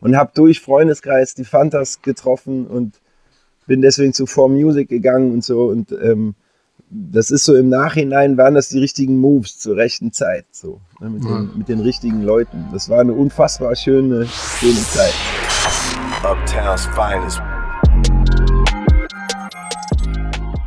und habe durch Freundeskreis die Fantas getroffen und bin deswegen zu 4Music gegangen und so und ähm, das ist so im Nachhinein waren das die richtigen Moves zur rechten Zeit, so ne, mit, den, mit den richtigen Leuten. Das war eine unfassbar schöne, schöne Zeit. Uptown's finest.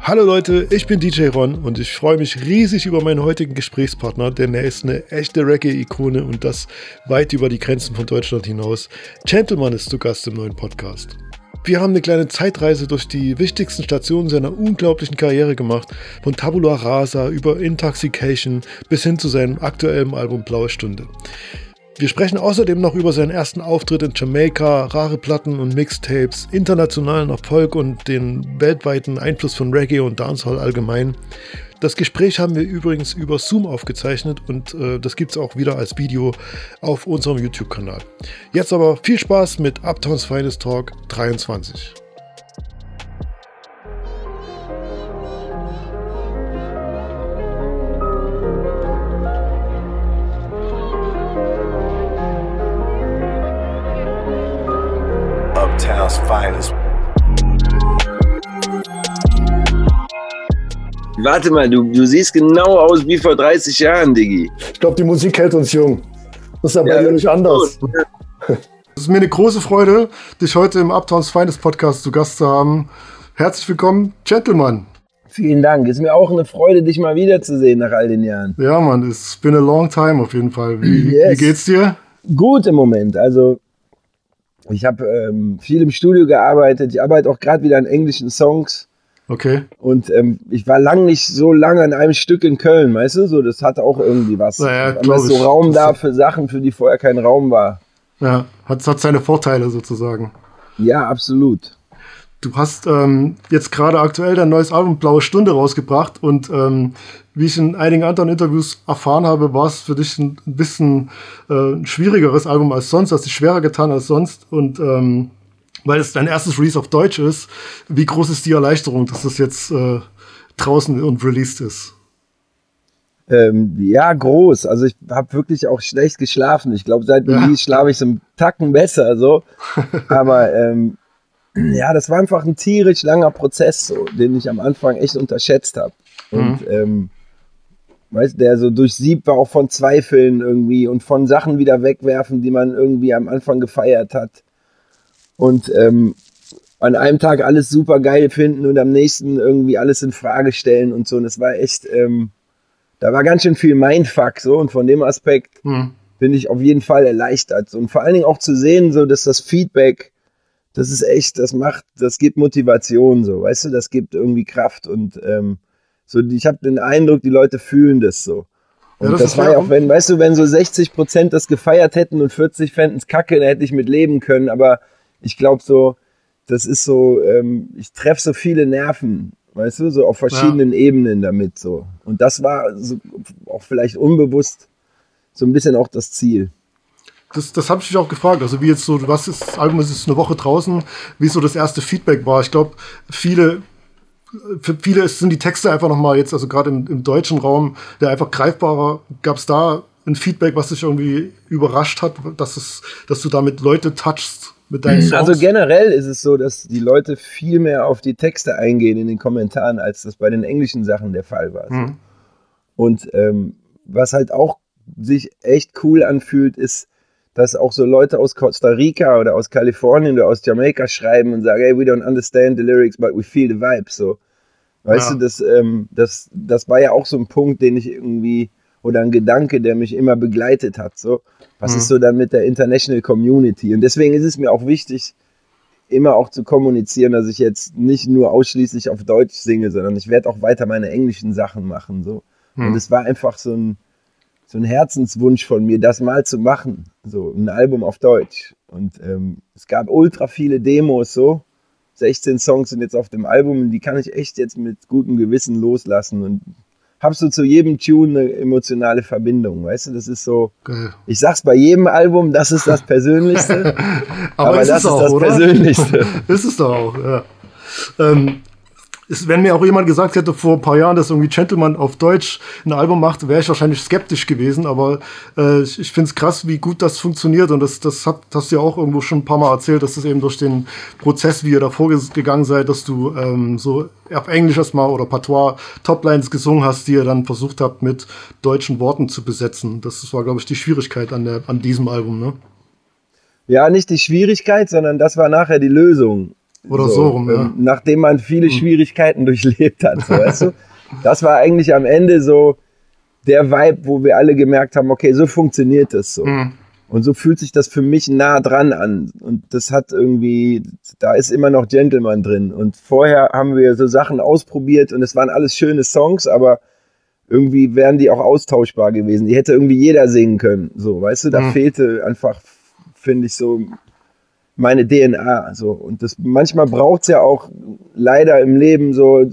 Hallo Leute, ich bin DJ Ron und ich freue mich riesig über meinen heutigen Gesprächspartner, denn er ist eine echte Reggae-Ikone und das weit über die Grenzen von Deutschland hinaus. Gentleman ist zu Gast im neuen Podcast. Wir haben eine kleine Zeitreise durch die wichtigsten Stationen seiner unglaublichen Karriere gemacht, von Tabula Rasa über Intoxication bis hin zu seinem aktuellen Album Blaue Stunde. Wir sprechen außerdem noch über seinen ersten Auftritt in Jamaika, rare Platten und Mixtapes, internationalen Erfolg und den weltweiten Einfluss von Reggae und Dancehall allgemein. Das Gespräch haben wir übrigens über Zoom aufgezeichnet und äh, das gibt es auch wieder als Video auf unserem YouTube-Kanal. Jetzt aber viel Spaß mit Uptowns Finest Talk 23. Warte mal, du, du siehst genau aus wie vor 30 Jahren, Diggi. Ich glaube, die Musik hält uns jung. Das ist aber ja, nicht anders. Es ist mir eine große Freude, dich heute im Uptowns Finest Podcast zu Gast zu haben. Herzlich willkommen, Gentleman. Vielen Dank. Ist mir auch eine Freude, dich mal wiederzusehen nach all den Jahren. Ja, Mann, it's been a long time auf jeden Fall. Wie, yes. wie geht's dir? Gut im Moment. Also ich habe ähm, viel im Studio gearbeitet. Ich arbeite auch gerade wieder an englischen Songs. Okay. Und ähm, ich war lang nicht so lange an einem Stück in Köln, weißt du? So, das hatte auch irgendwie was. Naja, Aber so Raum da für Sachen, für die vorher kein Raum war. Ja, hat, hat seine Vorteile sozusagen. Ja, absolut. Du hast ähm, jetzt gerade aktuell dein neues Album Blaue Stunde rausgebracht und ähm, wie ich in einigen anderen Interviews erfahren habe, war es für dich ein bisschen äh, ein schwierigeres Album als sonst, hast dich schwerer getan als sonst und ähm, weil es dein erstes Release auf Deutsch ist, wie groß ist die Erleichterung, dass das jetzt äh, draußen und released ist? Ähm, ja, groß. Also ich habe wirklich auch schlecht geschlafen. Ich glaube, seit Release ja. schlafe ich so einen Tacken besser. So. Aber ähm, ja, das war einfach ein tierisch langer Prozess, so, den ich am Anfang echt unterschätzt habe. Und mhm. ähm, weißt, der so durchsiebt war auch von Zweifeln irgendwie und von Sachen wieder wegwerfen, die man irgendwie am Anfang gefeiert hat. Und ähm, an einem Tag alles super geil finden und am nächsten irgendwie alles in Frage stellen und so. Und es war echt, ähm, da war ganz schön viel Mindfuck so. Und von dem Aspekt mhm. bin ich auf jeden Fall erleichtert. Und vor allen Dingen auch zu sehen, so dass das Feedback das ist echt, das macht, das gibt Motivation, so, weißt du, das gibt irgendwie Kraft und ähm, so, ich habe den Eindruck, die Leute fühlen das so. Und ja, das, das war ja auch, wenn, weißt du, wenn so 60 Prozent das gefeiert hätten und 40 fänden es kacke, dann hätte ich mit leben können, aber ich glaube so, das ist so, ähm, ich treffe so viele Nerven, weißt du, so auf verschiedenen ja. Ebenen damit so. Und das war so, auch vielleicht unbewusst so ein bisschen auch das Ziel das, das habe ich dich auch gefragt. Also wie jetzt so, was ist, das Album ist jetzt eine Woche draußen, wie so das erste Feedback war. Ich glaube, viele, für viele sind die Texte einfach nochmal jetzt, also gerade im, im, deutschen Raum, der einfach greifbarer. Gab es da ein Feedback, was dich irgendwie überrascht hat, dass, es, dass du damit Leute touchst mit deinen Songs? Also generell ist es so, dass die Leute viel mehr auf die Texte eingehen in den Kommentaren, als das bei den englischen Sachen der Fall war. Mhm. Und ähm, was halt auch sich echt cool anfühlt, ist, dass auch so Leute aus Costa Rica oder aus Kalifornien oder aus Jamaika schreiben und sagen, hey, we don't understand the lyrics, but we feel the vibe. So, weißt ja. du, das, ähm, das, das war ja auch so ein Punkt, den ich irgendwie oder ein Gedanke, der mich immer begleitet hat. So, was mhm. ist so dann mit der International Community? Und deswegen ist es mir auch wichtig, immer auch zu kommunizieren, dass ich jetzt nicht nur ausschließlich auf Deutsch singe, sondern ich werde auch weiter meine englischen Sachen machen. So. Mhm. Und es war einfach so ein, so ein Herzenswunsch von mir, das mal zu machen. So ein Album auf Deutsch. Und ähm, es gab ultra viele Demos so. 16 Songs sind jetzt auf dem Album und die kann ich echt jetzt mit gutem Gewissen loslassen und hab so zu jedem Tune eine emotionale Verbindung, weißt du, das ist so, Geil. ich sag's bei jedem Album, das ist das Persönlichste, aber, aber ist das ist auch, das oder? Persönlichste. ist es doch auch, ja. Ähm, ist, wenn mir auch jemand gesagt hätte vor ein paar Jahren, dass irgendwie Gentleman auf Deutsch ein Album macht, wäre ich wahrscheinlich skeptisch gewesen. Aber äh, ich, ich finde es krass, wie gut das funktioniert. Und das, das hat, hast du ja auch irgendwo schon ein paar Mal erzählt, dass das eben durch den Prozess, wie ihr da vorgegangen seid, dass du ähm, so auf Englisch erstmal oder Patois Toplines gesungen hast, die ihr dann versucht habt, mit deutschen Worten zu besetzen. Das war, glaube ich, die Schwierigkeit an, der, an diesem Album, ne? Ja, nicht die Schwierigkeit, sondern das war nachher die Lösung. Oder so, so rum, ja. Ähm, nachdem man viele hm. Schwierigkeiten durchlebt hat, so, weißt du? Das war eigentlich am Ende so der Vibe, wo wir alle gemerkt haben, okay, so funktioniert das so. Mhm. Und so fühlt sich das für mich nah dran an. Und das hat irgendwie, da ist immer noch Gentleman drin. Und vorher haben wir so Sachen ausprobiert und es waren alles schöne Songs, aber irgendwie wären die auch austauschbar gewesen. Die hätte irgendwie jeder singen können. So, weißt du, da mhm. fehlte einfach, finde ich, so meine DNA. So. Und das manchmal braucht es ja auch leider im Leben so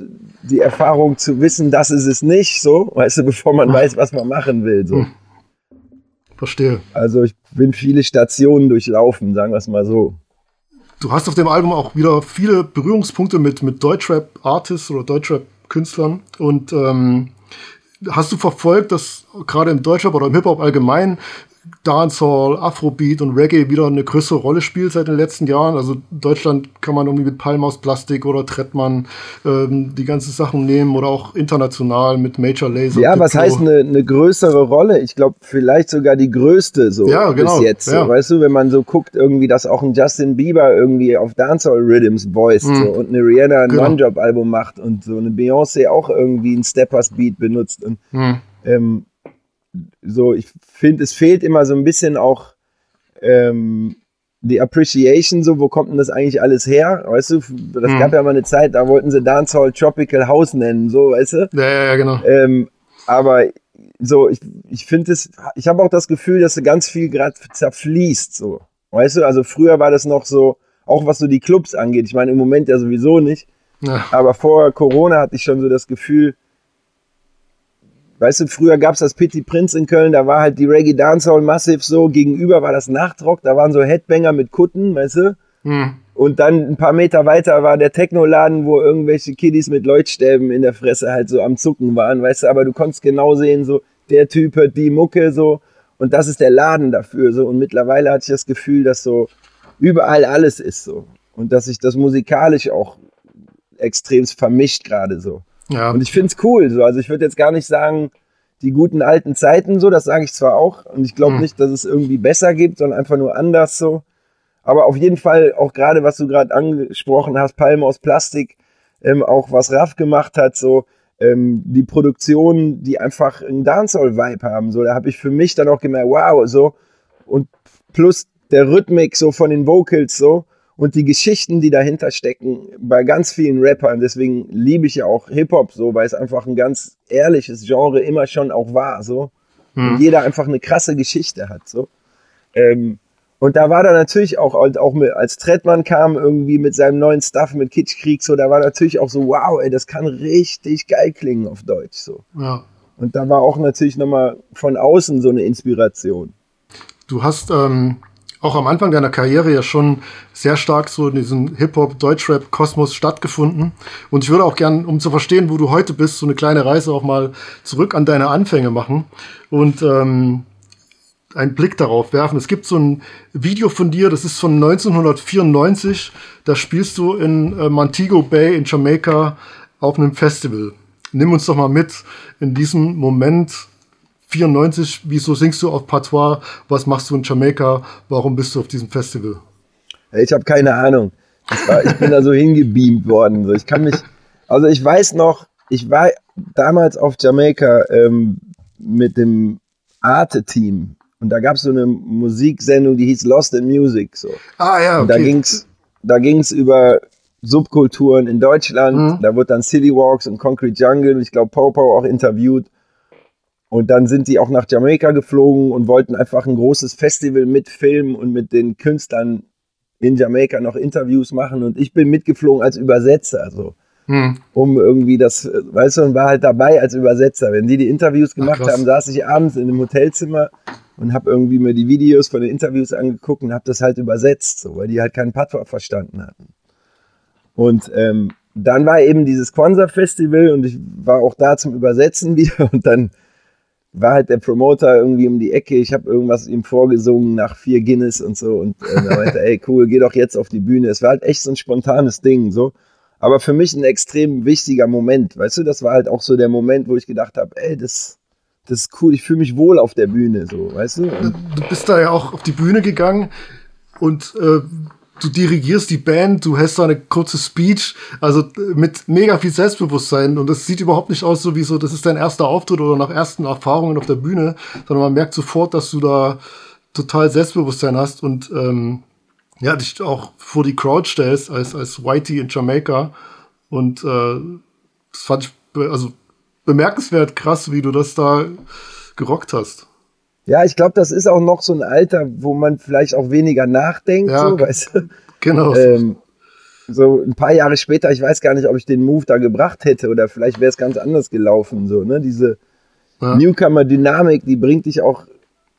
die Erfahrung zu wissen, das ist es nicht, so, weißt du, bevor man weiß, was man machen will. So. Verstehe. Also ich bin viele Stationen durchlaufen, sagen wir es mal so. Du hast auf dem Album auch wieder viele Berührungspunkte mit, mit Deutschrap-Artists oder Deutschrap-Künstlern. Und ähm, hast du verfolgt, dass gerade im Deutschrap oder im Hip-Hop allgemein Dancehall, Afrobeat und Reggae wieder eine größere Rolle spielt seit den letzten Jahren. Also Deutschland kann man irgendwie mit Palm aus Plastik oder Trettmann ähm, die ganzen Sachen nehmen oder auch international mit Major Laser. Ja, was heißt eine, eine größere Rolle? Ich glaube vielleicht sogar die größte so ja, genau. bis jetzt. Ja. weißt du, wenn man so guckt, irgendwie, dass auch ein Justin Bieber irgendwie auf Dancehall Rhythms voiced mhm. so, und eine Rihanna ein genau. One-Job-Album macht und so eine Beyoncé auch irgendwie ein Steppers Beat benutzt und mhm. ähm, so, ich finde, es fehlt immer so ein bisschen auch ähm, die Appreciation, so, wo kommt denn das eigentlich alles her? Weißt du, das mhm. gab ja mal eine Zeit, da wollten sie Dancehall Tropical House nennen, so, weißt du? Ja, ja, ja genau. Ähm, aber so, ich, ich finde es, ich habe auch das Gefühl, dass ganz viel gerade zerfließt, so. Weißt du, also früher war das noch so, auch was so die Clubs angeht. Ich meine, im Moment ja sowieso nicht. Ja. Aber vor Corona hatte ich schon so das Gefühl, Weißt du, früher gab es das Pity Prince in Köln, da war halt die Reggae Dancehall Massive so, gegenüber war das Nachtrock, da waren so Headbanger mit Kutten, weißt du? Hm. Und dann ein paar Meter weiter war der Technoladen, wo irgendwelche Kiddies mit Leuchtstäben in der Fresse halt so am Zucken waren, weißt du, aber du konntest genau sehen, so, der Typ hört die Mucke so und das ist der Laden dafür so und mittlerweile hatte ich das Gefühl, dass so überall alles ist so und dass sich das musikalisch auch extremst vermischt gerade so. Ja. Und ich finde es cool. So. Also ich würde jetzt gar nicht sagen, die guten alten Zeiten so, das sage ich zwar auch. Und ich glaube mhm. nicht, dass es irgendwie besser gibt, sondern einfach nur anders so. Aber auf jeden Fall auch gerade, was du gerade angesprochen hast, Palme aus Plastik, ähm, auch was Raff gemacht hat, so ähm, die Produktionen, die einfach einen Dancehall-Vibe haben. So, da habe ich für mich dann auch gemerkt, wow, so und plus der Rhythmik so von den Vocals so und die Geschichten, die dahinter stecken, bei ganz vielen Rappern. Deswegen liebe ich ja auch Hip-Hop so, weil es einfach ein ganz ehrliches Genre immer schon auch war. So. Hm. Und jeder einfach eine krasse Geschichte hat. So. Ähm, und da war da natürlich auch, auch mit, als Trettmann kam irgendwie mit seinem neuen Stuff mit Kitschkrieg, so, da war natürlich auch so, wow, ey, das kann richtig geil klingen auf Deutsch. So. Ja. Und da war auch natürlich nochmal von außen so eine Inspiration. Du hast ähm, auch am Anfang deiner Karriere ja schon sehr stark so in diesem Hip-Hop-Deutschrap-Kosmos stattgefunden. Und ich würde auch gern, um zu verstehen, wo du heute bist, so eine kleine Reise auch mal zurück an deine Anfänge machen und ähm, einen Blick darauf werfen. Es gibt so ein Video von dir, das ist von 1994. Da spielst du in äh, Montego Bay in Jamaika auf einem Festival. Nimm uns doch mal mit in diesem Moment 94, wieso singst du auf Patois? Was machst du in Jamaika? Warum bist du auf diesem Festival? Ich habe keine Ahnung. Ich, war, ich bin da so hingebeamt worden. So. Ich kann mich, also ich weiß noch, ich war damals auf Jamaika ähm, mit dem Arte-Team und da gab es so eine Musiksendung, die hieß Lost in Music. So. Ah ja, okay. Und da ging's, da ging's über Subkulturen in Deutschland. Mhm. Da wurde dann City Walks und Concrete Jungle, ich glaube Popo auch interviewt. Und dann sind die auch nach Jamaika geflogen und wollten einfach ein großes Festival mitfilmen und mit den Künstlern in Jamaika noch Interviews machen. Und ich bin mitgeflogen als Übersetzer, so. Hm. Um irgendwie das, weißt du, und war halt dabei als Übersetzer. Wenn die die Interviews gemacht Ach, haben, saß ich abends in einem Hotelzimmer und habe irgendwie mir die Videos von den Interviews angeguckt und habe das halt übersetzt, so, weil die halt keinen Patois verstanden hatten. Und ähm, dann war eben dieses Kwanzaa Festival und ich war auch da zum Übersetzen wieder und dann war halt der Promoter irgendwie um die Ecke. Ich habe irgendwas ihm vorgesungen nach vier Guinness und so und äh, er meinte, ey cool, geh doch jetzt auf die Bühne. Es war halt echt so ein spontanes Ding so. Aber für mich ein extrem wichtiger Moment, weißt du, das war halt auch so der Moment, wo ich gedacht habe, ey, das, das ist cool, ich fühle mich wohl auf der Bühne, so, weißt du? Und du bist da ja auch auf die Bühne gegangen und äh, du dirigierst die Band, du hast da eine kurze Speech, also mit mega viel Selbstbewusstsein und das sieht überhaupt nicht aus so wie so, das ist dein erster Auftritt oder nach ersten Erfahrungen auf der Bühne, sondern man merkt sofort, dass du da total Selbstbewusstsein hast und ähm, ja, dich auch vor die Crowd stellst als, als Whitey in Jamaika und äh, das fand ich be also bemerkenswert krass, wie du das da gerockt hast. Ja, ich glaube, das ist auch noch so ein Alter, wo man vielleicht auch weniger nachdenkt, ja, so, weißt du? Genau. Ähm, so ein paar Jahre später, ich weiß gar nicht, ob ich den Move da gebracht hätte oder vielleicht wäre es ganz anders gelaufen, so, ne? Diese ja. Newcomer-Dynamik, die bringt dich auch,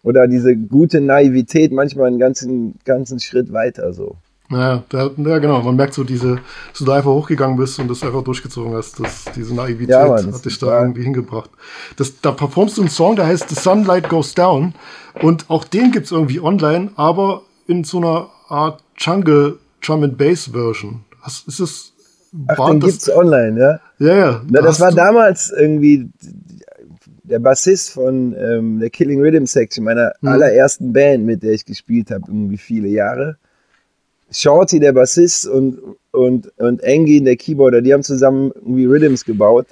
oder diese gute Naivität manchmal einen ganzen, ganzen Schritt weiter, so. Ja, ja, genau. Man merkt so diese, dass du da einfach hochgegangen bist und das einfach durchgezogen hast. Das, diese Naivität ja, Mann, hat dich da irgendwie hingebracht. Das, da performst du einen Song, der heißt The Sunlight Goes Down. Und auch den gibt's irgendwie online, aber in so einer Art Jungle Drum and Bass Version. Was ist das? Ach, den das, gibt's online, ja? Ja, ja. Na, das war damals irgendwie der Bassist von ähm, der Killing Rhythm Section, meiner hm. allerersten Band, mit der ich gespielt habe, irgendwie viele Jahre Shorty, der Bassist, und, und, und Engin, der Keyboarder, die haben zusammen irgendwie Rhythms gebaut.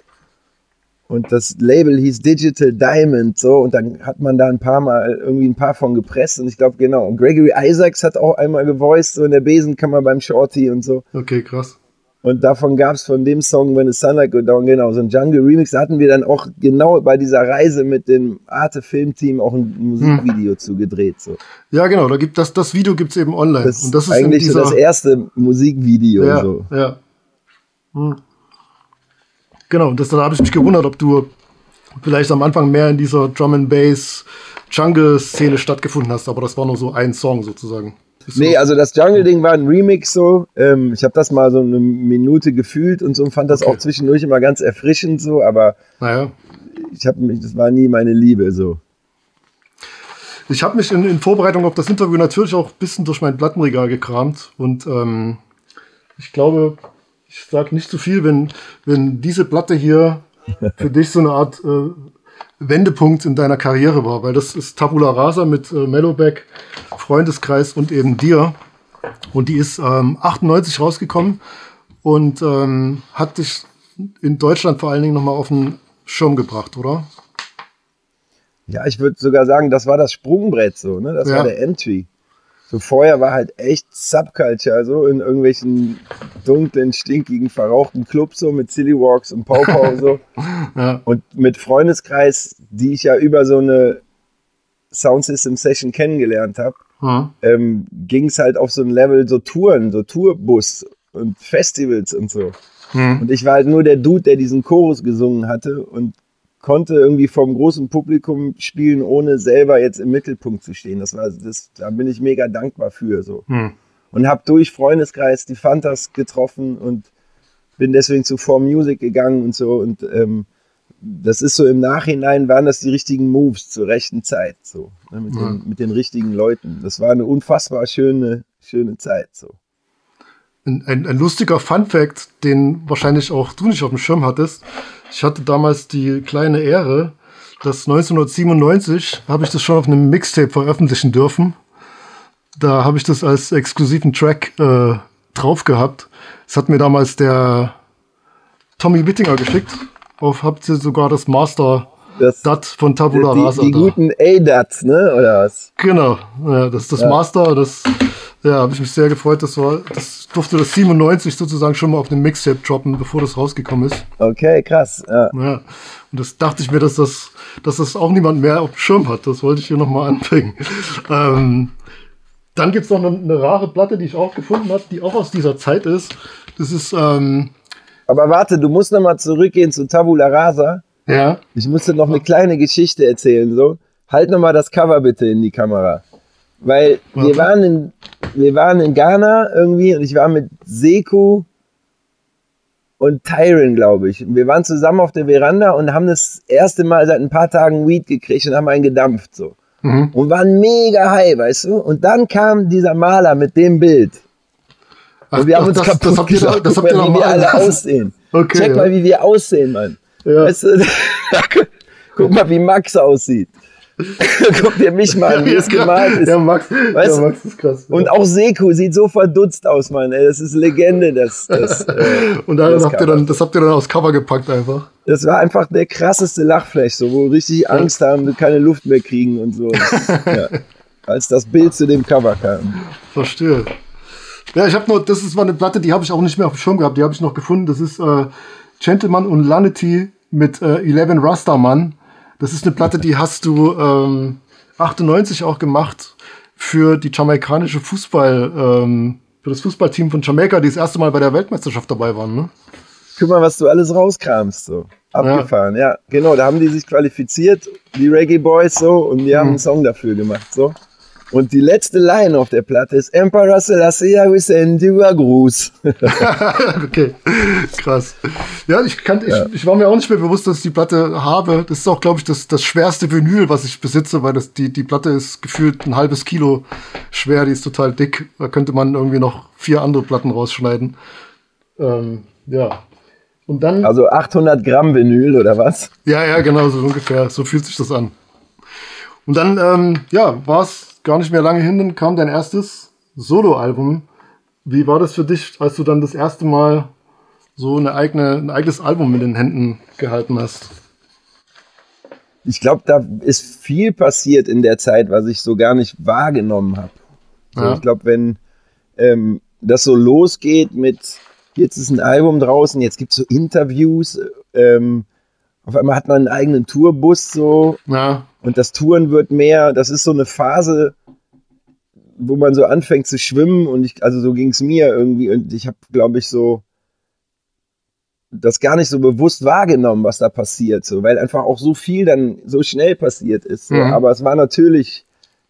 Und das Label hieß Digital Diamond, so, und dann hat man da ein paar Mal irgendwie ein paar von gepresst. Und ich glaube, genau. Und Gregory Isaacs hat auch einmal gevoiced, so in der Besenkammer beim Shorty und so. Okay, krass. Und davon gab es von dem Song When the Sunlight Go Down, genau, so ein Jungle Remix. Da hatten wir dann auch genau bei dieser Reise mit dem Arte Filmteam auch ein Musikvideo hm. zu gedreht. So. Ja, genau, da gibt das, das Video gibt es eben online. Das und das ist eigentlich so das erste Musikvideo. Ja, so. ja. Hm. Genau, und das, da habe ich mich gewundert, ob du vielleicht am Anfang mehr in dieser Drum and Bass Jungle-Szene stattgefunden hast, aber das war nur so ein Song sozusagen. Nee, also das Jungle-Ding war ein Remix so. Ähm, ich habe das mal so eine Minute gefühlt und so und fand das okay. auch zwischendurch immer ganz erfrischend so, aber naja. ich habe mich, das war nie meine Liebe so. Ich habe mich in, in, Vorbereitung auf das Interview natürlich auch ein bisschen durch mein Plattenregal gekramt und ähm, ich glaube, ich sage nicht zu viel, wenn, wenn diese Platte hier für dich so eine Art äh, Wendepunkt in deiner Karriere war, weil das ist Tabula Rasa mit äh, Mellowback, Freundeskreis und eben dir. Und die ist ähm, 98 rausgekommen und ähm, hat dich in Deutschland vor allen Dingen nochmal auf den Schirm gebracht, oder? Ja, ich würde sogar sagen, das war das Sprungbrett so, ne? Das ja. war der Entry. So vorher war halt echt Subculture, so in irgendwelchen dunklen, stinkigen, verrauchten Clubs, so mit Silly Walks und Pau Pau so. ja. Und mit Freundeskreis, die ich ja über so eine Soundsystem Session kennengelernt habe, mhm. ähm, ging es halt auf so ein Level, so Touren, so Tourbus und Festivals und so. Mhm. Und ich war halt nur der Dude, der diesen Chorus gesungen hatte und konnte irgendwie vom großen Publikum spielen, ohne selber jetzt im Mittelpunkt zu stehen. Das war, das, da bin ich mega dankbar für so. Hm. Und habe durch Freundeskreis die Fantas getroffen und bin deswegen zu Form Music gegangen und so. Und ähm, das ist so im Nachhinein waren das die richtigen Moves zur rechten Zeit, so ne, mit, hm. den, mit den richtigen Leuten. Das war eine unfassbar schöne, schöne Zeit so. Ein, ein, ein lustiger Fun Fact, den wahrscheinlich auch du nicht auf dem Schirm hattest ich hatte damals die kleine Ehre, dass 1997 habe ich das schon auf einem Mixtape veröffentlichen dürfen. Da habe ich das als exklusiven Track äh, drauf gehabt. Das hat mir damals der Tommy Wittinger geschickt. Auf habt ihr sogar das Master das, DAT von Tabula Rasa. Die, die guten A-DATs, ne? Oder was? Genau. Ja, das ist das ja. Master. Das ja, habe ich mich sehr gefreut. Das war, das durfte das 97 sozusagen schon mal auf dem Mixtape droppen, bevor das rausgekommen ist. Okay, krass. Ja. ja. Und das dachte ich mir, dass das, dass das auch niemand mehr auf dem Schirm hat. Das wollte ich hier nochmal anbringen. ähm, dann gibt es noch eine, eine, rare Platte, die ich auch gefunden habe, die auch aus dieser Zeit ist. Das ist. Ähm, Aber warte, du musst nochmal zurückgehen zu Tabula Rasa. Ja. Ich musste noch eine kleine Geschichte erzählen. So. Halt nochmal das Cover bitte in die Kamera. Weil wir waren, in, wir waren in Ghana irgendwie und ich war mit Seku und Tyron, glaube ich. Wir waren zusammen auf der Veranda und haben das erste Mal seit ein paar Tagen Weed gekriegt und haben einen gedampft so. Mhm. Und waren mega high, weißt du? Und dann kam dieser Maler mit dem Bild. Ach, und wir haben uns das, kaputt das gesagt. Das habt ihr wie wir alle aussehen. Okay, Check ja. mal, wie wir aussehen, Mann. Ja. Weißt du, guck mal, wie Max aussieht. Guck dir mich mal an, wie es gemalt ist. Ja, Max, weißt ja, Max ist krass. Und auch Seku sieht so verdutzt aus, Mann. Ey, das ist Legende. Das, das, äh, und das habt, ihr dann, das habt ihr dann aufs Cover gepackt einfach. Das war einfach der krasseste Lachflash, so, wo richtig Angst haben, keine Luft mehr kriegen und so. ja. Als das Bild zu dem Cover kam. Verstehe. Ja, ich habe noch, das ist mal eine Platte, die habe ich auch nicht mehr auf dem Schirm gehabt, die habe ich noch gefunden. Das ist äh, Gentleman und Lanity mit äh, Eleven Rastaman. Das ist eine Platte, die hast du ähm, 98 auch gemacht für die jamaikanische Fußball, ähm, für das Fußballteam von Jamaika, die das erste Mal bei der Weltmeisterschaft dabei waren, ne? Guck mal, was du alles rauskramst, so. Abgefahren, ja. ja. Genau, da haben die sich qualifiziert, die Reggae Boys so, und die haben mhm. einen Song dafür gemacht, so. Und die letzte Line auf der Platte ist Emperor Selassie, we send you a Gruß. okay, krass. Ja, ich, kann, ja. Ich, ich war mir auch nicht mehr bewusst, dass ich die Platte habe. Das ist auch, glaube ich, das, das schwerste Vinyl, was ich besitze, weil das, die, die Platte ist gefühlt ein halbes Kilo schwer, die ist total dick. Da könnte man irgendwie noch vier andere Platten rausschneiden. Ähm, ja. Und dann, also 800 Gramm Vinyl oder was? Ja, ja, genau, so ungefähr. So fühlt sich das an. Und dann, ähm, ja, war es gar nicht mehr lange hin, dann kam dein erstes Soloalbum. Wie war das für dich, als du dann das erste Mal so eine eigene, ein eigenes Album in den Händen gehalten hast? Ich glaube, da ist viel passiert in der Zeit, was ich so gar nicht wahrgenommen habe. So, ja. Ich glaube, wenn ähm, das so losgeht mit, jetzt ist ein Album draußen, jetzt gibt es so Interviews, ähm, auf einmal hat man einen eigenen Tourbus so. Ja. Und das Touren wird mehr, das ist so eine Phase, wo man so anfängt zu schwimmen und ich, also so ging es mir irgendwie und ich habe, glaube ich, so das gar nicht so bewusst wahrgenommen, was da passiert, so, weil einfach auch so viel dann so schnell passiert ist. So. Mhm. Aber es war natürlich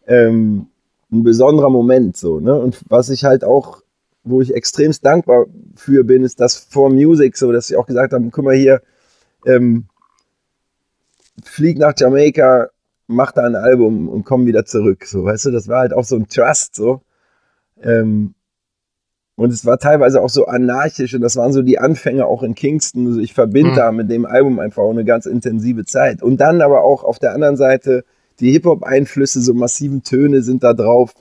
ähm, ein besonderer Moment, so, ne? Und was ich halt auch, wo ich extremst dankbar für bin, ist das For Music, so, dass sie auch gesagt haben, guck mal hier, ähm, flieg nach Jamaika, mach da ein Album und komm wieder zurück. So, weißt du, das war halt auch so ein Trust, so. Ähm, und es war teilweise auch so anarchisch und das waren so die Anfänge auch in Kingston. Also ich verbinde mhm. da mit dem Album einfach auch eine ganz intensive Zeit. Und dann aber auch auf der anderen Seite die Hip-Hop-Einflüsse, so massiven Töne sind da drauf.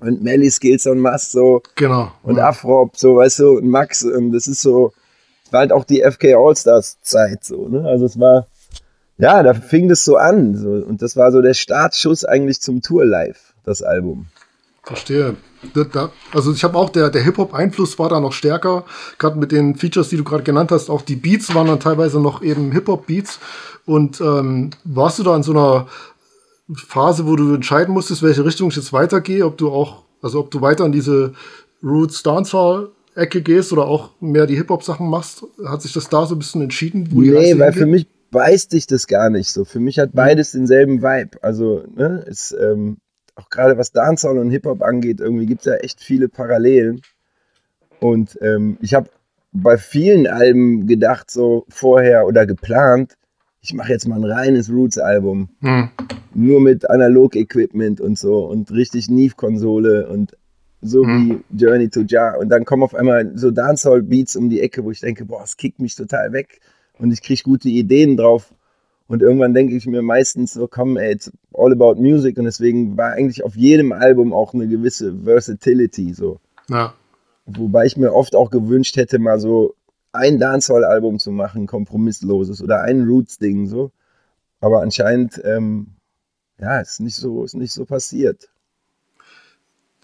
Und Melly Skills und Mass so. Genau. Und ja. Afrop, so, weißt du, und Max. Und das ist so, es war halt auch die FK All-Stars Zeit, so, ne? Also es war, ja, da fing das so an. So, und das war so der Startschuss eigentlich zum Tour Live, das Album. Verstehe. also ich habe auch, der, der Hip-Hop-Einfluss war da noch stärker. Gerade mit den Features, die du gerade genannt hast, auch die Beats waren dann teilweise noch eben Hip-Hop-Beats. Und ähm, warst du da in so einer Phase, wo du entscheiden musstest, welche Richtung ich jetzt weitergehe, ob du auch, also ob du weiter in diese Roots Dancehall Ecke gehst oder auch mehr die Hip-Hop-Sachen machst? Hat sich das da so ein bisschen entschieden? nee, weil für mich beißt dich das gar nicht so. Für mich hat beides denselben Vibe. Also, ne, ist, ähm, auch gerade was Dancehall und Hip-Hop angeht, irgendwie gibt es ja echt viele Parallelen. Und ähm, ich habe bei vielen Alben gedacht, so vorher oder geplant, ich mache jetzt mal ein reines Roots-Album. Hm. Nur mit Analog-Equipment und so und richtig Neve-Konsole und so hm. wie Journey to Jar. Und dann kommen auf einmal so Dancehall-Beats um die Ecke, wo ich denke, boah, es kickt mich total weg und ich kriege gute Ideen drauf. Und irgendwann denke ich mir meistens so, komm, ey, it's all about music. Und deswegen war eigentlich auf jedem Album auch eine gewisse Versatility so. Ja. Wobei ich mir oft auch gewünscht hätte, mal so ein Dancehall-Album zu machen, kompromissloses oder ein Roots-Ding so. Aber anscheinend, ähm, ja, ist nicht so, ist nicht so passiert.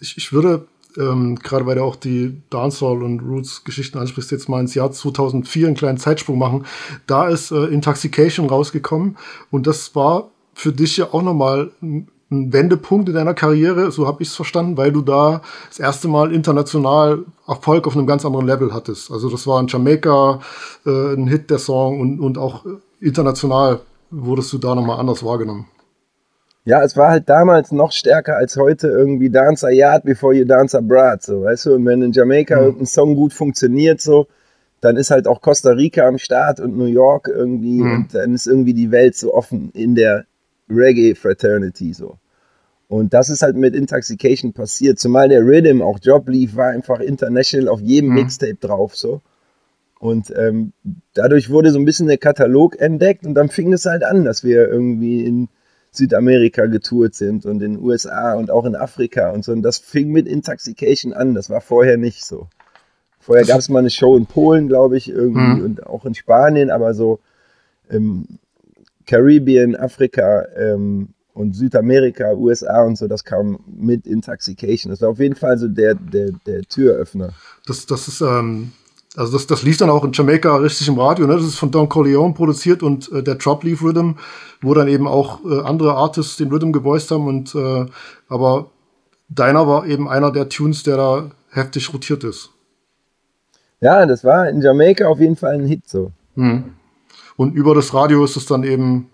Ich, ich würde ähm, gerade weil du auch die Dancehall und Roots-Geschichten ansprichst, jetzt mal ins Jahr 2004 einen kleinen Zeitsprung machen. Da ist äh, Intoxication rausgekommen und das war für dich ja auch nochmal ein Wendepunkt in deiner Karriere, so habe ich es verstanden, weil du da das erste Mal international Erfolg auf einem ganz anderen Level hattest. Also das war in Jamaika äh, ein Hit der Song und, und auch international wurdest du da nochmal anders wahrgenommen. Ja, es war halt damals noch stärker als heute irgendwie Dance a Yard before you dance abroad, so, weißt du? Und wenn in Jamaika mhm. irgendein Song gut funktioniert, so, dann ist halt auch Costa Rica am Start und New York irgendwie mhm. und dann ist irgendwie die Welt so offen in der Reggae-Fraternity so. Und das ist halt mit Intoxication passiert. Zumal der Rhythm, auch Job lief, war einfach international auf jedem mhm. Mixtape drauf so. Und ähm, dadurch wurde so ein bisschen der Katalog entdeckt und dann fing es halt an, dass wir irgendwie in Südamerika getourt sind und in den USA und auch in Afrika und so. Und das fing mit Intoxication an. Das war vorher nicht so. Vorher gab es mal eine Show in Polen, glaube ich, irgendwie mhm. und auch in Spanien, aber so im Karibien, Afrika ähm, und Südamerika, USA und so, das kam mit Intoxication. Das war auf jeden Fall so der, der, der Türöffner. Das, das ist, ähm, also das, das lief dann auch in Jamaika richtig im Radio, ne? Das ist von Don Corleone produziert und äh, der Drop Leaf Rhythm, wo dann eben auch äh, andere Artists den Rhythm gevoiced haben und äh, aber deiner war eben einer der Tunes, der da heftig rotiert ist. Ja, das war in Jamaika auf jeden Fall ein Hit so. Hm. Und über das Radio ist es dann eben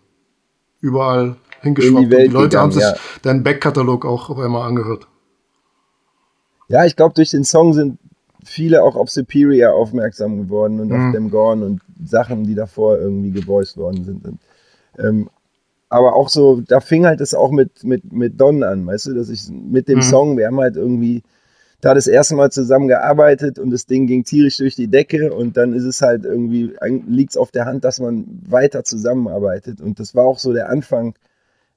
überall hingeschwappt. Die, die Leute gegangen, haben sich ja. deinen Backkatalog auch auf einmal angehört. Ja, ich glaube, durch den Song sind viele auch auf Superior aufmerksam geworden und mhm. auf Dem Gorn und Sachen, die davor irgendwie gevoiced worden sind. Und, ähm, aber auch so, da fing halt das auch mit, mit, mit Don an, weißt du, dass ich mit dem mhm. Song, wir haben halt irgendwie da das erste Mal zusammen gearbeitet und das Ding ging tierisch durch die Decke und dann ist es halt irgendwie, liegt es auf der Hand, dass man weiter zusammenarbeitet und das war auch so der Anfang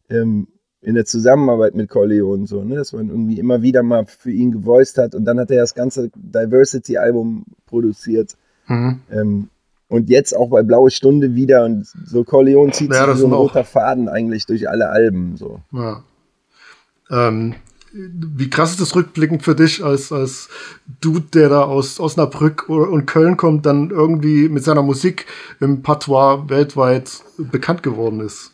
ähm, in der Zusammenarbeit mit Corleone so, ne, dass man irgendwie immer wieder mal für ihn gevoiced hat und dann hat er das ganze Diversity-Album produziert mhm. ähm, und jetzt auch bei Blaue Stunde wieder und so Corleone zieht ja, sich so ein roter Faden eigentlich durch alle Alben so. Ja. Ähm, wie krass ist das rückblickend für dich als, als Dude, der da aus Osnabrück und Köln kommt, dann irgendwie mit seiner Musik im Patois weltweit bekannt geworden ist?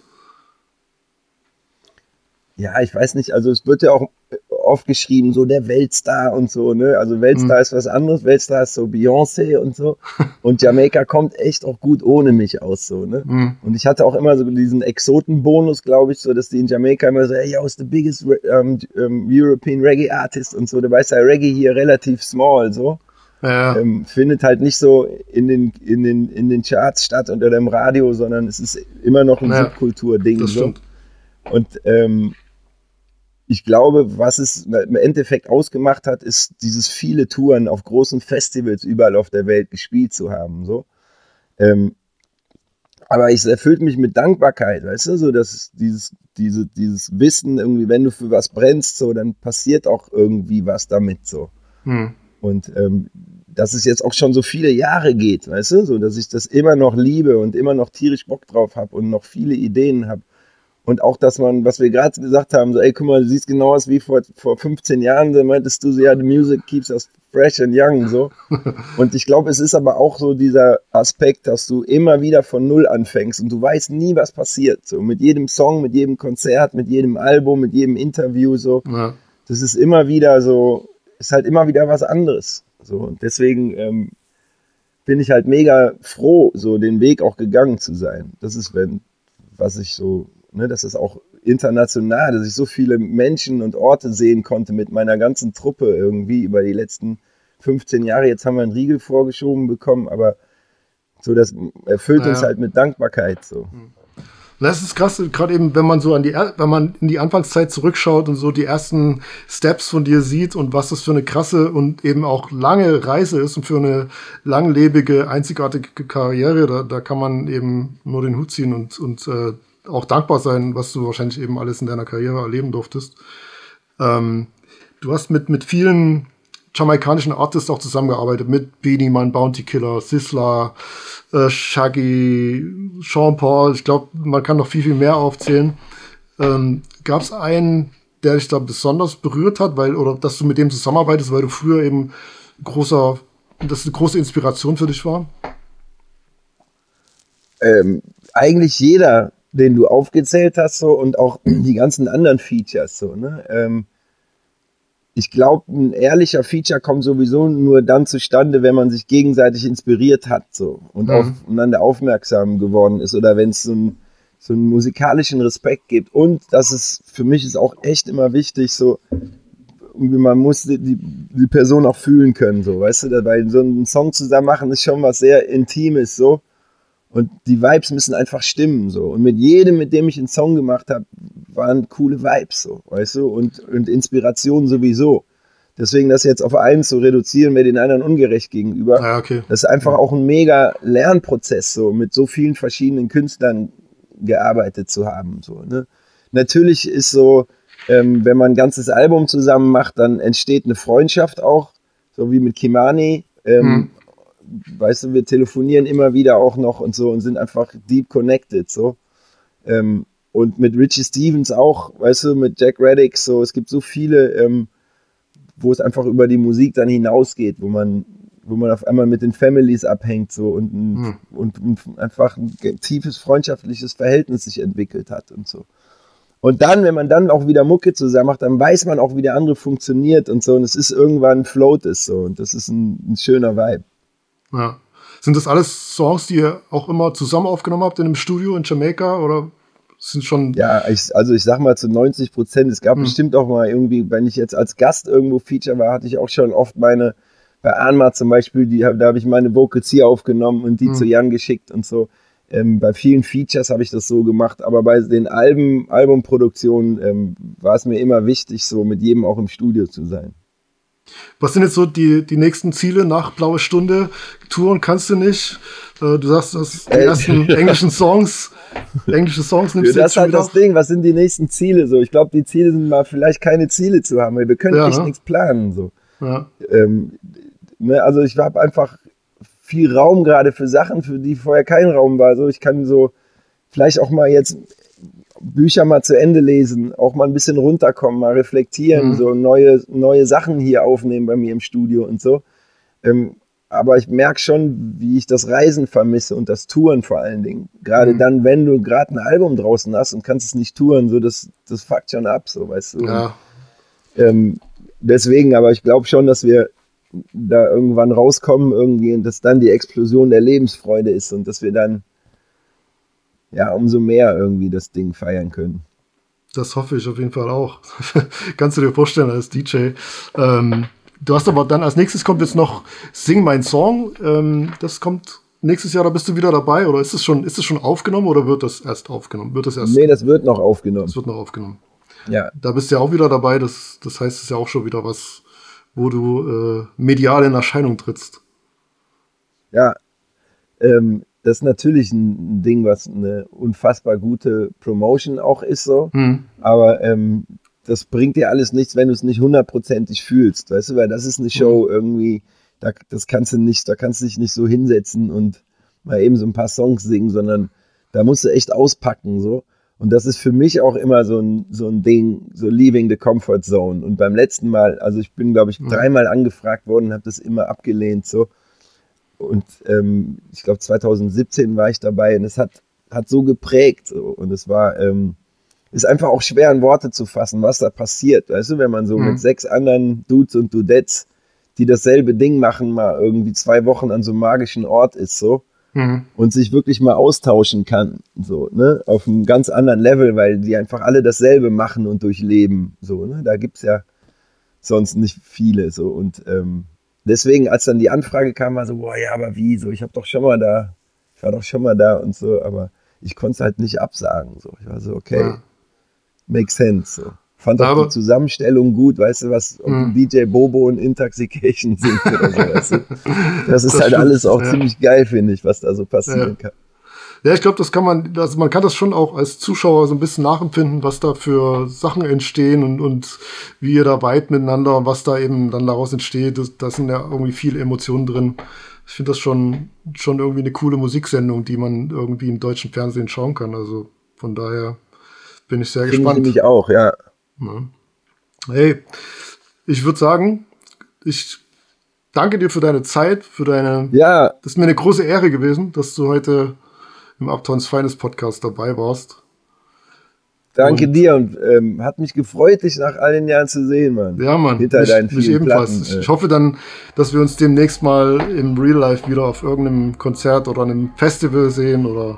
Ja, ich weiß nicht, also es wird ja auch oft geschrieben, so der Weltstar und so, ne? Also Weltstar mhm. ist was anderes, Weltstar ist so Beyoncé und so. Und Jamaika kommt echt auch gut ohne mich aus, so, ne? Mhm. Und ich hatte auch immer so diesen Exotenbonus, glaube ich, so, dass die in Jamaika immer so, hey, yo, is the biggest um, um, European Reggae Artist und so. Du weißt ja, Reggae hier relativ small, so. Ja. Ähm, findet halt nicht so in den, in, den, in den Charts statt oder im Radio, sondern es ist immer noch ein ja, Subkultur-Ding. So. Und ähm, ich glaube, was es im Endeffekt ausgemacht hat, ist dieses viele Touren auf großen Festivals überall auf der Welt gespielt zu haben. So. Ähm, aber es erfüllt mich mit Dankbarkeit, weißt du, so dass dieses, diese, dieses Wissen, irgendwie, wenn du für was brennst, so, dann passiert auch irgendwie was damit so. Hm. Und ähm, dass es jetzt auch schon so viele Jahre geht, weißt du, so dass ich das immer noch liebe und immer noch tierisch Bock drauf habe und noch viele Ideen habe und auch, dass man, was wir gerade gesagt haben, so, ey, guck mal, du siehst genau aus wie vor, vor 15 Jahren, da meintest du so, ja, the music keeps us fresh and young, so. Und ich glaube, es ist aber auch so dieser Aspekt, dass du immer wieder von Null anfängst und du weißt nie, was passiert. So, mit jedem Song, mit jedem Konzert, mit jedem Album, mit jedem Interview, so. Ja. Das ist immer wieder so, ist halt immer wieder was anderes. So, und deswegen, ähm, bin ich halt mega froh, so den Weg auch gegangen zu sein. Das ist, wenn, was ich so ne, dass es auch international, dass ich so viele Menschen und Orte sehen konnte mit meiner ganzen Truppe irgendwie über die letzten 15 Jahre. Jetzt haben wir einen Riegel vorgeschoben bekommen, aber so das erfüllt naja. uns halt mit Dankbarkeit so. Hm. Das ist krass, gerade eben, wenn man so an die, wenn man in die Anfangszeit zurückschaut und so die ersten Steps von dir sieht und was das für eine krasse und eben auch lange Reise ist und für eine langlebige, einzigartige Karriere, da, da kann man eben nur den Hut ziehen und, und äh, auch dankbar sein, was du wahrscheinlich eben alles in deiner Karriere erleben durftest. Ähm, du hast mit, mit vielen jamaikanischen Artists auch zusammengearbeitet, mit Beanie Man, Bounty Killer, Sisla, äh, Shaggy, Sean Paul. Ich glaube, man kann noch viel, viel mehr aufzählen. Ähm, Gab es einen, der dich da besonders berührt hat, weil, oder dass du mit dem zusammenarbeitest, weil du früher eben großer, das eine große Inspiration für dich war? Ähm, eigentlich jeder den du aufgezählt hast, so und auch die ganzen anderen Features, so, ne? Ähm, ich glaube, ein ehrlicher Feature kommt sowieso nur dann zustande, wenn man sich gegenseitig inspiriert hat, so und mhm. aufeinander aufmerksam geworden ist oder wenn es so, ein, so einen musikalischen Respekt gibt. Und das ist für mich ist auch echt immer wichtig, so man muss die, die, die Person auch fühlen können, so, weißt du, weil so einen Song zusammen machen ist schon was sehr Intimes, so. Und die Vibes müssen einfach stimmen, so. Und mit jedem, mit dem ich einen Song gemacht habe, waren coole Vibes, so, weißt du, und, und Inspiration sowieso. Deswegen das jetzt auf eins zu reduzieren, wäre den anderen ungerecht gegenüber. Ja, okay. Das ist einfach auch ein mega Lernprozess, so mit so vielen verschiedenen Künstlern gearbeitet zu haben. So, ne? Natürlich ist so, ähm, wenn man ein ganzes Album zusammen macht, dann entsteht eine Freundschaft auch, so wie mit Kimani. Ähm, hm. Weißt du, wir telefonieren immer wieder auch noch und so und sind einfach deep connected. So. Ähm, und mit Richie Stevens auch, weißt du, mit Jack Reddick, so, es gibt so viele, ähm, wo es einfach über die Musik dann hinausgeht, wo man, wo man auf einmal mit den Families abhängt so und, hm. und, und einfach ein tiefes freundschaftliches Verhältnis sich entwickelt hat und so. Und dann, wenn man dann auch wieder Mucke zusammen macht, dann weiß man auch, wie der andere funktioniert und so. Und es ist irgendwann float ist so. Und das ist ein, ein schöner Vibe. Ja. Sind das alles Songs, die ihr auch immer zusammen aufgenommen habt in einem Studio in Jamaika oder sind schon. Ja, ich, also ich sag mal zu 90 Prozent. Es gab hm. bestimmt auch mal irgendwie, wenn ich jetzt als Gast irgendwo Feature war, hatte ich auch schon oft meine, bei Anma zum Beispiel, die, da habe ich meine Vocals hier aufgenommen und die hm. zu Jan geschickt und so. Ähm, bei vielen Features habe ich das so gemacht, aber bei den Alben, Albumproduktionen ähm, war es mir immer wichtig, so mit jedem auch im Studio zu sein. Was sind jetzt so die, die nächsten Ziele nach Blaue Stunde? Touren kannst du nicht. Äh, du sagst, dass die ersten englischen Songs, englische Songs nimmst du Das ist halt das Ding. Was sind die nächsten Ziele? So, ich glaube, die Ziele sind mal vielleicht keine Ziele zu haben, weil wir können ja, echt ne? nichts planen. So. Ja. Ähm, ne, also ich habe einfach viel Raum gerade für Sachen, für die vorher kein Raum war. So, ich kann so vielleicht auch mal jetzt Bücher mal zu Ende lesen, auch mal ein bisschen runterkommen, mal reflektieren, mhm. so neue, neue Sachen hier aufnehmen bei mir im Studio und so. Ähm, aber ich merke schon, wie ich das Reisen vermisse und das Touren vor allen Dingen. Gerade mhm. dann, wenn du gerade ein Album draußen hast und kannst es nicht touren, so das, das fuckt schon ab, so weißt du. Ja. ähm, deswegen, aber ich glaube schon, dass wir da irgendwann rauskommen irgendwie und dass dann die Explosion der Lebensfreude ist und dass wir dann ja umso mehr irgendwie das Ding feiern können. Das hoffe ich auf jeden Fall auch. Kannst du dir vorstellen als DJ. Ähm, du hast aber dann als nächstes kommt jetzt noch Sing mein Song. Ähm, das kommt nächstes Jahr, da bist du wieder dabei oder ist es schon, ist es schon aufgenommen oder wird das erst aufgenommen? Wird das erst? Nee, das wird noch aufgenommen. Das wird noch aufgenommen. Ja. Da bist du ja auch wieder dabei. Das, das heißt, es ist ja auch schon wieder was, wo du äh, medial in Erscheinung trittst. Ja, ähm, das ist natürlich ein Ding, was eine unfassbar gute Promotion auch ist, so. Mhm. Aber ähm, das bringt dir alles nichts, wenn du es nicht hundertprozentig fühlst, weißt du, weil das ist eine Show mhm. irgendwie, da, das kannst du nicht, da kannst du dich nicht so hinsetzen und mal eben so ein paar Songs singen, sondern da musst du echt auspacken, so. Und das ist für mich auch immer so ein, so ein Ding, so leaving the comfort zone. Und beim letzten Mal, also ich bin, glaube ich, mhm. dreimal angefragt worden und habe das immer abgelehnt, so. Und ähm, ich glaube, 2017 war ich dabei und es hat, hat so geprägt. So. Und es war, ähm, ist einfach auch schwer in Worte zu fassen, was da passiert. Weißt du, wenn man so mhm. mit sechs anderen Dudes und Dudettes, die dasselbe Ding machen, mal irgendwie zwei Wochen an so einem magischen Ort ist, so mhm. und sich wirklich mal austauschen kann, so, ne, auf einem ganz anderen Level, weil die einfach alle dasselbe machen und durchleben, so, ne, da gibt's ja sonst nicht viele, so, und ähm, deswegen, als dann die Anfrage kam, war so, boah, ja, aber wie, so, ich habe doch schon mal da, ich war doch schon mal da und so, aber ich konnte es halt nicht absagen, so, ich war so, okay, ja. makes sense, so. Fand auch die Zusammenstellung gut, weißt du, was ob mhm. DJ Bobo und Intoxication sind oder so. Weißt du? Das ist das halt stimmt, alles auch ja. ziemlich geil, finde ich, was da so passieren ja. kann. Ja, ich glaube, das kann man, also man kann das schon auch als Zuschauer so ein bisschen nachempfinden, was da für Sachen entstehen und, und wie ihr da weit miteinander und was da eben dann daraus entsteht. Da sind ja irgendwie viele Emotionen drin. Ich finde das schon, schon irgendwie eine coole Musiksendung, die man irgendwie im deutschen Fernsehen schauen kann. Also von daher bin ich sehr Find gespannt. Ich auch, ja. Ja. Hey, ich würde sagen, ich danke dir für deine Zeit, für deine. Ja. Das ist mir eine große Ehre gewesen, dass du heute im Uptowns Feines Podcast dabei warst. Danke und, dir und ähm, hat mich gefreut, dich nach all den Jahren zu sehen, Mann. Ja, Mann. Hinter mich, deinen mich ebenfalls. Platten, ich, äh. ich hoffe dann, dass wir uns demnächst mal im Real Life wieder auf irgendeinem Konzert oder einem Festival sehen oder.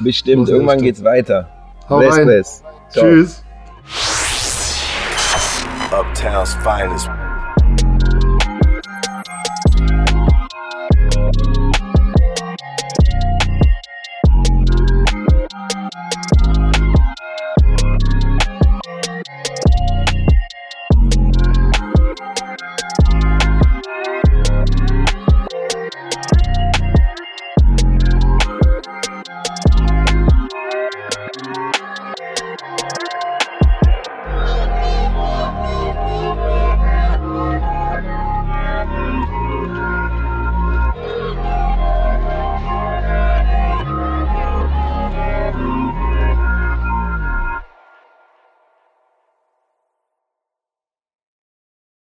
Bestimmt, irgendwann geht's weiter. Hau bless, rein. Bless. Tschüss. Uptown's finest.